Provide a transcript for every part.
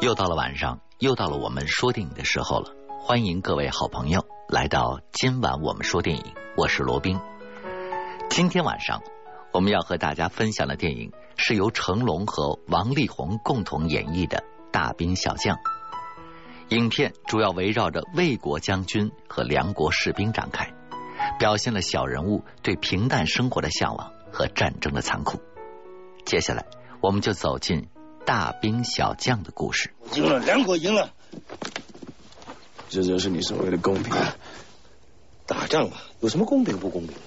又到了晚上，又到了我们说电影的时候了。欢迎各位好朋友来到今晚我们说电影，我是罗宾。今天晚上我们要和大家分享的电影是由成龙和王力宏共同演绎的《大兵小将》。影片主要围绕着魏国将军和梁国士兵展开，表现了小人物对平淡生活的向往和战争的残酷。接下来，我们就走进大兵小将的故事。赢了，两国赢了。这就是你所谓的公平？打仗嘛，有什么公平不公平的？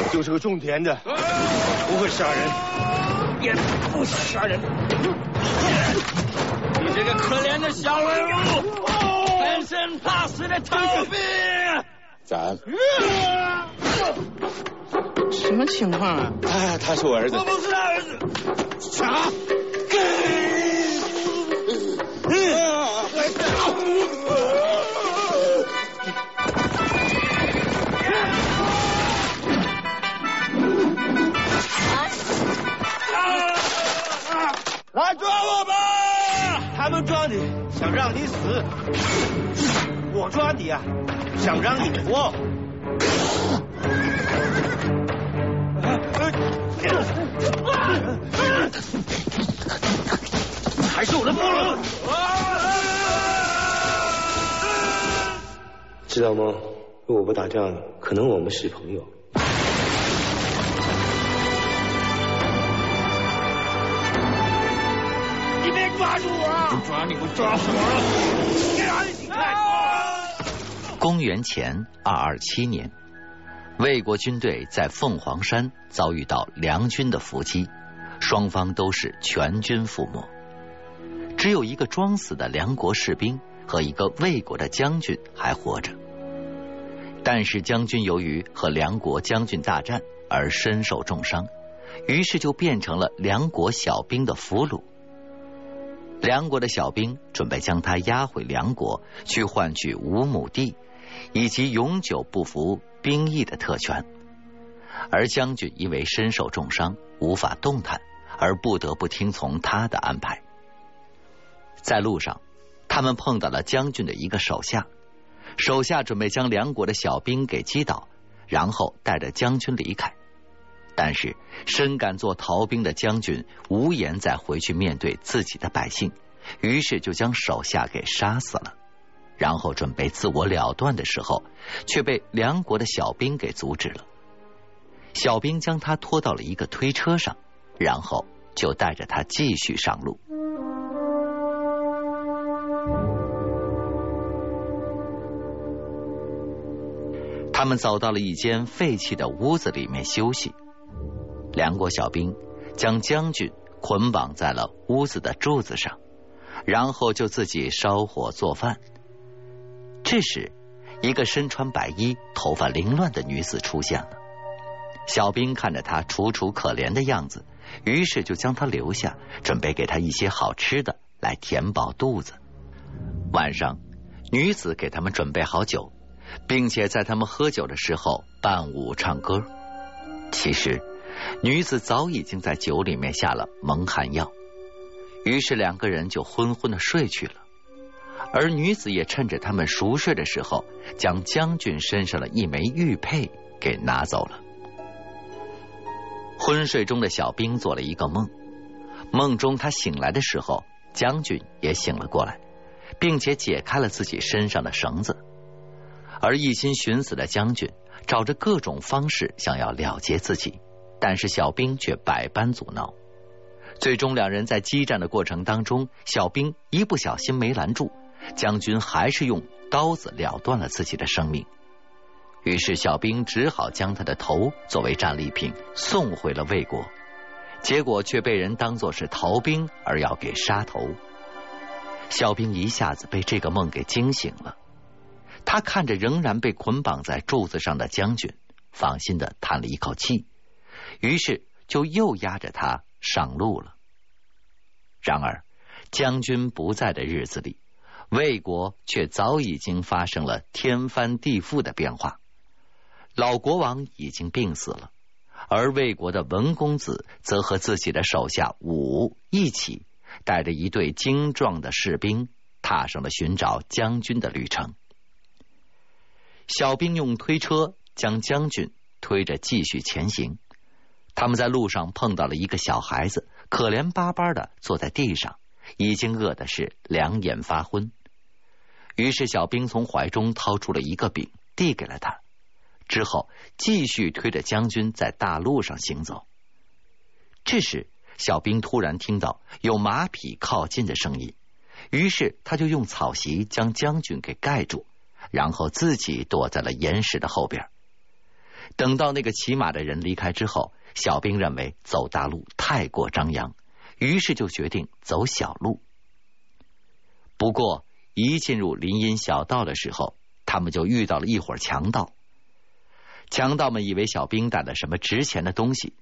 我就是个种田的，不会杀人，也不想杀人。你这个可怜的小人物，贪生怕死的逃兵！咱什么情况啊？他他是我儿子。我不是他儿子。啥？来抓我吧！他们抓你，想让你死；我抓你啊，想让你活。还是我的部落。知道吗？如果不打仗，可能我们是朋友。你别抓住我！抓你不抓死我给俺你看！公元前二二七年，魏国军队在凤凰山遭遇到梁军的伏击，双方都是全军覆没，只有一个装死的梁国士兵和一个魏国的将军还活着。但是将军由于和梁国将军大战而身受重伤，于是就变成了梁国小兵的俘虏。梁国的小兵准备将他押回梁国，去换取五亩地以及永久不服兵役的特权。而将军因为身受重伤，无法动弹，而不得不听从他的安排。在路上，他们碰到了将军的一个手下，手下准备将梁国的小兵给击倒，然后带着将军离开。但是，深感做逃兵的将军无颜再回去面对自己的百姓，于是就将手下给杀死了。然后准备自我了断的时候，却被梁国的小兵给阻止了。小兵将他拖到了一个推车上，然后就带着他继续上路。他们走到了一间废弃的屋子里面休息。梁国小兵将将军捆绑在了屋子的柱子上，然后就自己烧火做饭。这时，一个身穿白衣、头发凌乱的女子出现了。小兵看着她楚楚可怜的样子，于是就将她留下，准备给她一些好吃的来填饱肚子。晚上，女子给他们准备好酒，并且在他们喝酒的时候伴舞唱歌。其实。女子早已经在酒里面下了蒙汗药，于是两个人就昏昏的睡去了。而女子也趁着他们熟睡的时候，将将军身上的一枚玉佩给拿走了。昏睡中的小兵做了一个梦，梦中他醒来的时候，将军也醒了过来，并且解开了自己身上的绳子。而一心寻死的将军，找着各种方式想要了结自己。但是小兵却百般阻挠，最终两人在激战的过程当中，小兵一不小心没拦住，将军还是用刀子了断了自己的生命。于是小兵只好将他的头作为战利品送回了魏国，结果却被人当作是逃兵而要给杀头。小兵一下子被这个梦给惊醒了，他看着仍然被捆绑在柱子上的将军，放心的叹了一口气。于是就又押着他上路了。然而，将军不在的日子里，魏国却早已经发生了天翻地覆的变化。老国王已经病死了，而魏国的文公子则和自己的手下武一起，带着一队精壮的士兵，踏上了寻找将军的旅程。小兵用推车将将军推着继续前行。他们在路上碰到了一个小孩子，可怜巴巴的坐在地上，已经饿的是两眼发昏。于是小兵从怀中掏出了一个饼，递给了他。之后继续推着将军在大路上行走。这时，小兵突然听到有马匹靠近的声音，于是他就用草席将将军给盖住。然后自己躲在了岩石的后边。等到那个骑马的人离开之后，小兵认为走大路太过张扬，于是就决定走小路。不过一进入林荫小道的时候，他们就遇到了一伙强盗。强盗们以为小兵带了什么值钱的东西，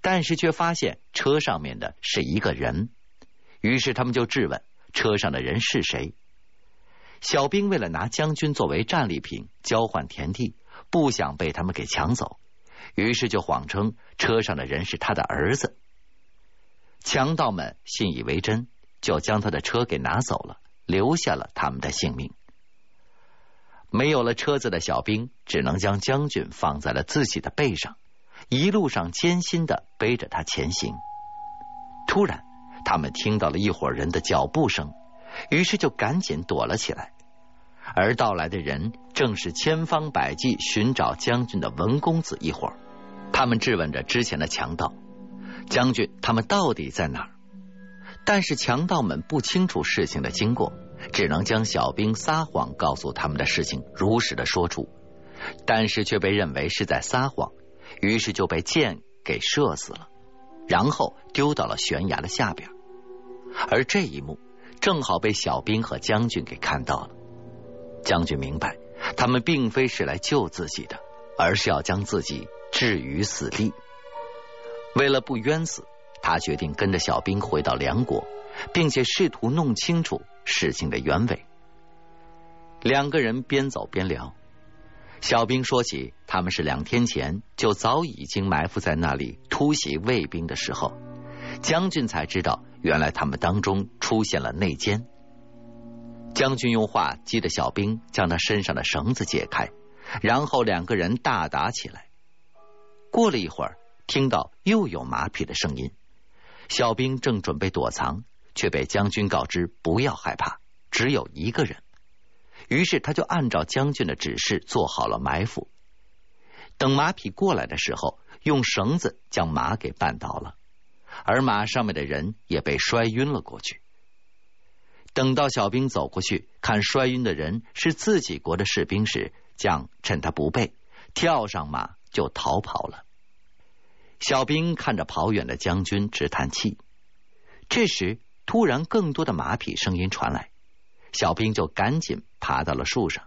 但是却发现车上面的是一个人，于是他们就质问车上的人是谁。小兵为了拿将军作为战利品交换田地，不想被他们给抢走，于是就谎称车上的人是他的儿子。强盗们信以为真，就将他的车给拿走了，留下了他们的性命。没有了车子的小兵，只能将将军放在了自己的背上，一路上艰辛的背着他前行。突然，他们听到了一伙人的脚步声。于是就赶紧躲了起来，而到来的人正是千方百计寻找将军的文公子一伙。他们质问着之前的强盗：“将军，他们到底在哪儿？”但是强盗们不清楚事情的经过，只能将小兵撒谎告诉他们的事情如实的说出，但是却被认为是在撒谎，于是就被箭给射死了，然后丢到了悬崖的下边。而这一幕。正好被小兵和将军给看到了。将军明白，他们并非是来救自己的，而是要将自己置于死地。为了不冤死，他决定跟着小兵回到梁国，并且试图弄清楚事情的原委。两个人边走边聊，小兵说起他们是两天前就早已经埋伏在那里突袭卫兵的时候，将军才知道。原来他们当中出现了内奸，将军用话激得小兵将他身上的绳子解开，然后两个人大打起来。过了一会儿，听到又有马匹的声音，小兵正准备躲藏，却被将军告知不要害怕，只有一个人。于是他就按照将军的指示做好了埋伏，等马匹过来的时候，用绳子将马给绊倒了。而马上面的人也被摔晕了过去。等到小兵走过去看摔晕的人是自己国的士兵时，将趁他不备，跳上马就逃跑了。小兵看着跑远的将军直叹气。这时，突然更多的马匹声音传来，小兵就赶紧爬到了树上，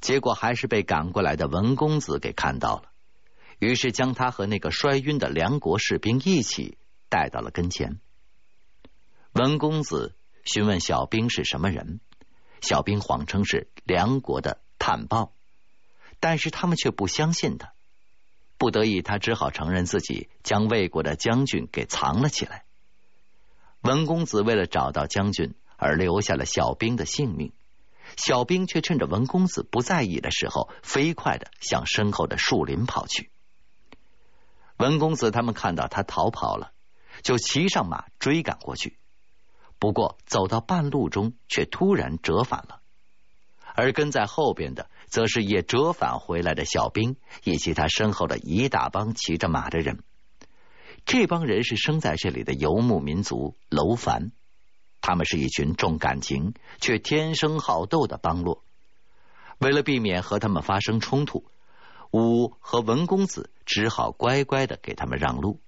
结果还是被赶过来的文公子给看到了，于是将他和那个摔晕的梁国士兵一起。带到了跟前，文公子询问小兵是什么人，小兵谎称是梁国的探报，但是他们却不相信他，不得已他只好承认自己将魏国的将军给藏了起来。文公子为了找到将军而留下了小兵的性命，小兵却趁着文公子不在意的时候，飞快的向身后的树林跑去。文公子他们看到他逃跑了。就骑上马追赶过去，不过走到半路中，却突然折返了。而跟在后边的，则是也折返回来的小兵，以及他身后的一大帮骑着马的人。这帮人是生在这里的游牧民族楼凡，他们是一群重感情却天生好斗的帮落。为了避免和他们发生冲突，武和文公子只好乖乖的给他们让路。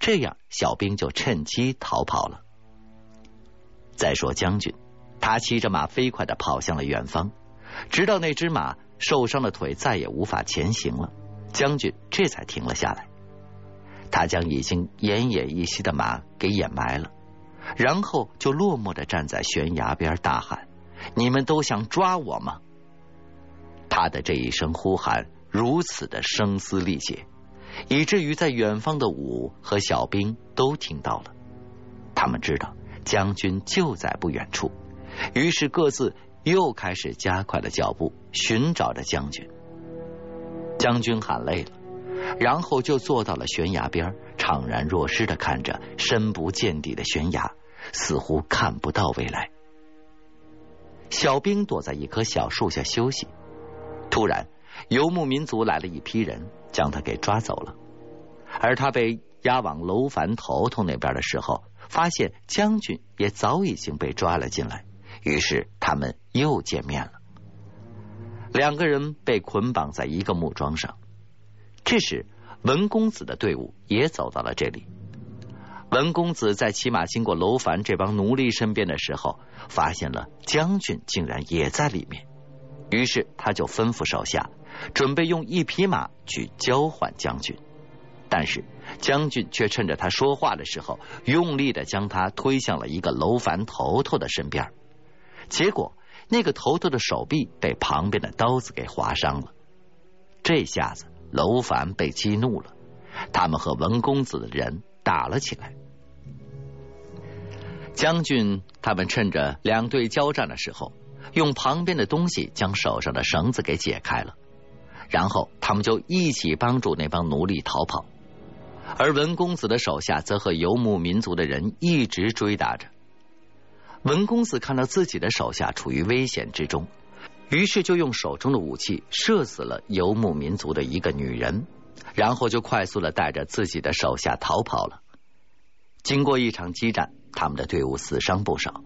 这样，小兵就趁机逃跑了。再说将军，他骑着马飞快的跑向了远方，直到那只马受伤的腿再也无法前行了，将军这才停了下来。他将已经奄奄一息的马给掩埋了，然后就落寞的站在悬崖边大喊：“你们都想抓我吗？”他的这一声呼喊如此的声嘶力竭，以至于在远方的武和小兵都听到了。他们知道将军就在不远处，于是各自又开始加快了脚步，寻找着将军。将军喊累了，然后就坐到了悬崖边，怅然若失的看着深不见底的悬崖，似乎看不到未来。小兵躲在一棵小树下休息。突然，游牧民族来了一批人，将他给抓走了。而他被押往楼烦头头那边的时候，发现将军也早已经被抓了进来。于是他们又见面了。两个人被捆绑在一个木桩上。这时，文公子的队伍也走到了这里。文公子在骑马经过楼烦这帮奴隶身边的时候，发现了将军竟然也在里面，于是他就吩咐手下准备用一匹马去交换将军，但是将军却趁着他说话的时候，用力的将他推向了一个楼烦头头的身边，结果那个头头的手臂被旁边的刀子给划伤了，这下子楼凡被激怒了，他们和文公子的人打了起来。将军他们趁着两队交战的时候，用旁边的东西将手上的绳子给解开了，然后他们就一起帮助那帮奴隶逃跑，而文公子的手下则和游牧民族的人一直追打着。文公子看到自己的手下处于危险之中，于是就用手中的武器射死了游牧民族的一个女人，然后就快速的带着自己的手下逃跑了。经过一场激战。他们的队伍死伤不少，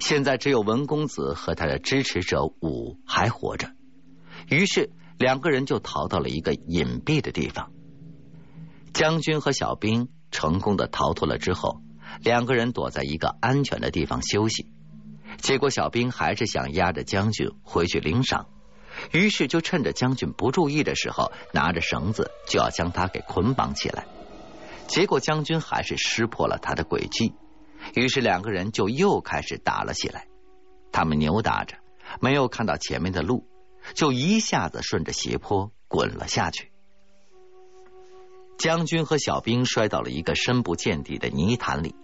现在只有文公子和他的支持者武还活着。于是两个人就逃到了一个隐蔽的地方。将军和小兵成功的逃脱了之后，两个人躲在一个安全的地方休息。结果小兵还是想压着将军回去领赏，于是就趁着将军不注意的时候，拿着绳子就要将他给捆绑起来。结果将军还是识破了他的诡计。于是两个人就又开始打了起来。他们扭打着，没有看到前面的路，就一下子顺着斜坡滚了下去。将军和小兵摔到了一个深不见底的泥潭里。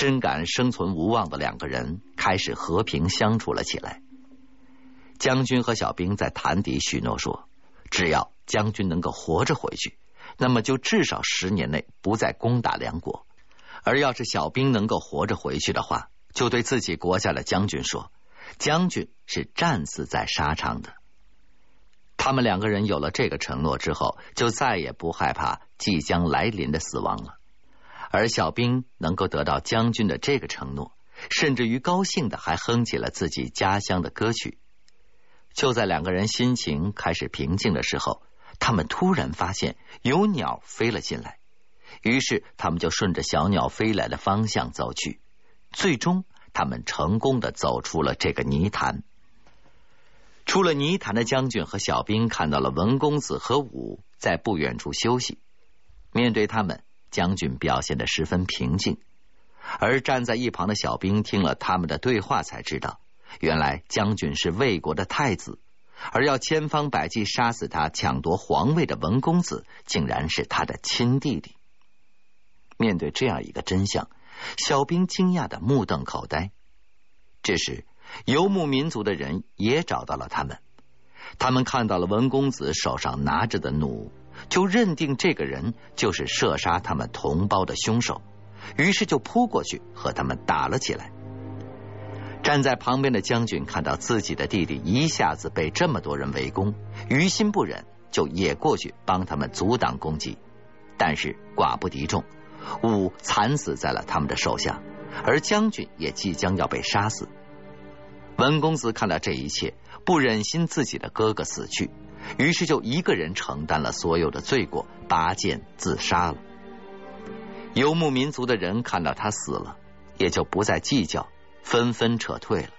深感生存无望的两个人开始和平相处了起来。将军和小兵在潭底许诺说：“只要将军能够活着回去，那么就至少十年内不再攻打梁国。”而要是小兵能够活着回去的话，就对自己国家的将军说：“将军是战死在沙场的。”他们两个人有了这个承诺之后，就再也不害怕即将来临的死亡了。而小兵能够得到将军的这个承诺，甚至于高兴的还哼起了自己家乡的歌曲。就在两个人心情开始平静的时候，他们突然发现有鸟飞了进来。于是，他们就顺着小鸟飞来的方向走去。最终，他们成功的走出了这个泥潭。出了泥潭的将军和小兵看到了文公子和武在不远处休息。面对他们，将军表现的十分平静。而站在一旁的小兵听了他们的对话，才知道原来将军是魏国的太子，而要千方百计杀死他、抢夺皇位的文公子，竟然是他的亲弟弟。面对这样一个真相，小兵惊讶的目瞪口呆。这时，游牧民族的人也找到了他们。他们看到了文公子手上拿着的弩，就认定这个人就是射杀他们同胞的凶手，于是就扑过去和他们打了起来。站在旁边的将军看到自己的弟弟一下子被这么多人围攻，于心不忍，就也过去帮他们阻挡攻击，但是寡不敌众。武惨死在了他们的手下，而将军也即将要被杀死。文公子看到这一切，不忍心自己的哥哥死去，于是就一个人承担了所有的罪过，拔剑自杀了。游牧民族的人看到他死了，也就不再计较，纷纷撤退了。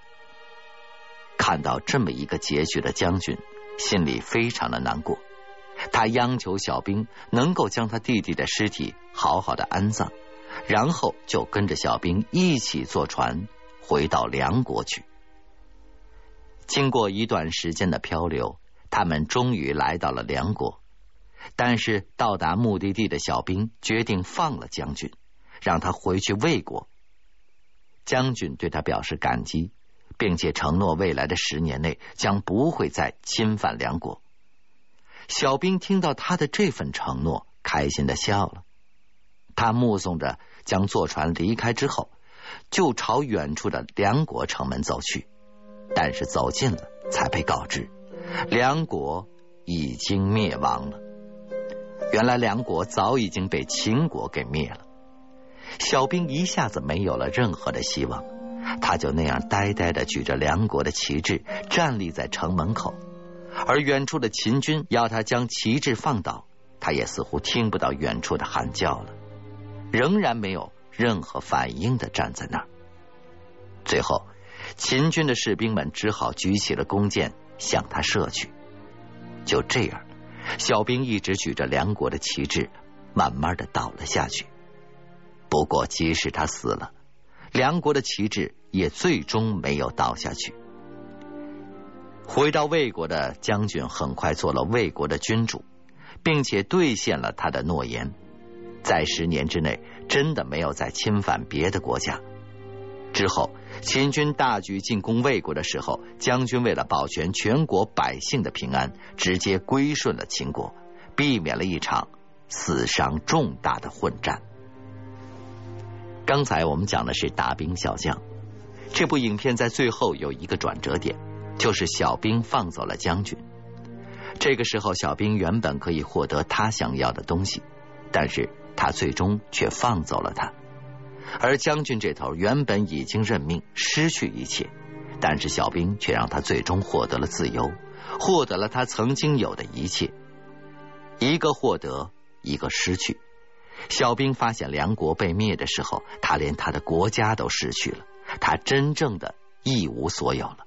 看到这么一个结局的将军，心里非常的难过。他央求小兵能够将他弟弟的尸体好好的安葬，然后就跟着小兵一起坐船回到梁国去。经过一段时间的漂流，他们终于来到了梁国。但是到达目的地的小兵决定放了将军，让他回去魏国。将军对他表示感激，并且承诺未来的十年内将不会再侵犯梁国。小兵听到他的这份承诺，开心的笑了。他目送着将坐船离开之后，就朝远处的梁国城门走去。但是走近了，才被告知梁国已经灭亡了。原来梁国早已经被秦国给灭了。小兵一下子没有了任何的希望，他就那样呆呆的举着梁国的旗帜站立在城门口。而远处的秦军要他将旗帜放倒，他也似乎听不到远处的喊叫了，仍然没有任何反应的站在那儿。最后，秦军的士兵们只好举起了弓箭向他射去。就这样，小兵一直举着梁国的旗帜，慢慢的倒了下去。不过，即使他死了，梁国的旗帜也最终没有倒下去。回到魏国的将军很快做了魏国的君主，并且兑现了他的诺言，在十年之内真的没有再侵犯别的国家。之后，秦军大举进攻魏国的时候，将军为了保全全国百姓的平安，直接归顺了秦国，避免了一场死伤重大的混战。刚才我们讲的是大兵小将，这部影片在最后有一个转折点。就是小兵放走了将军。这个时候，小兵原本可以获得他想要的东西，但是他最终却放走了他。而将军这头原本已经认命，失去一切，但是小兵却让他最终获得了自由，获得了他曾经有的一切。一个获得，一个失去。小兵发现梁国被灭的时候，他连他的国家都失去了，他真正的一无所有了。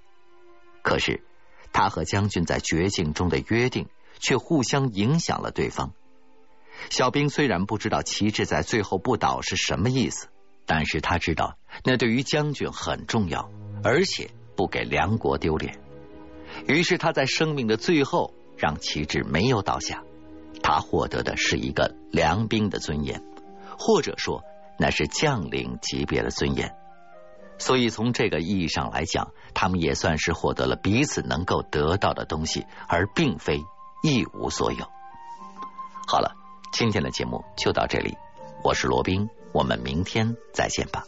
可是，他和将军在绝境中的约定却互相影响了对方。小兵虽然不知道旗帜在最后不倒是什么意思，但是他知道那对于将军很重要，而且不给梁国丢脸。于是他在生命的最后让旗帜没有倒下，他获得的是一个良兵的尊严，或者说那是将领级别的尊严。所以，从这个意义上来讲，他们也算是获得了彼此能够得到的东西，而并非一无所有。好了，今天的节目就到这里，我是罗宾，我们明天再见吧。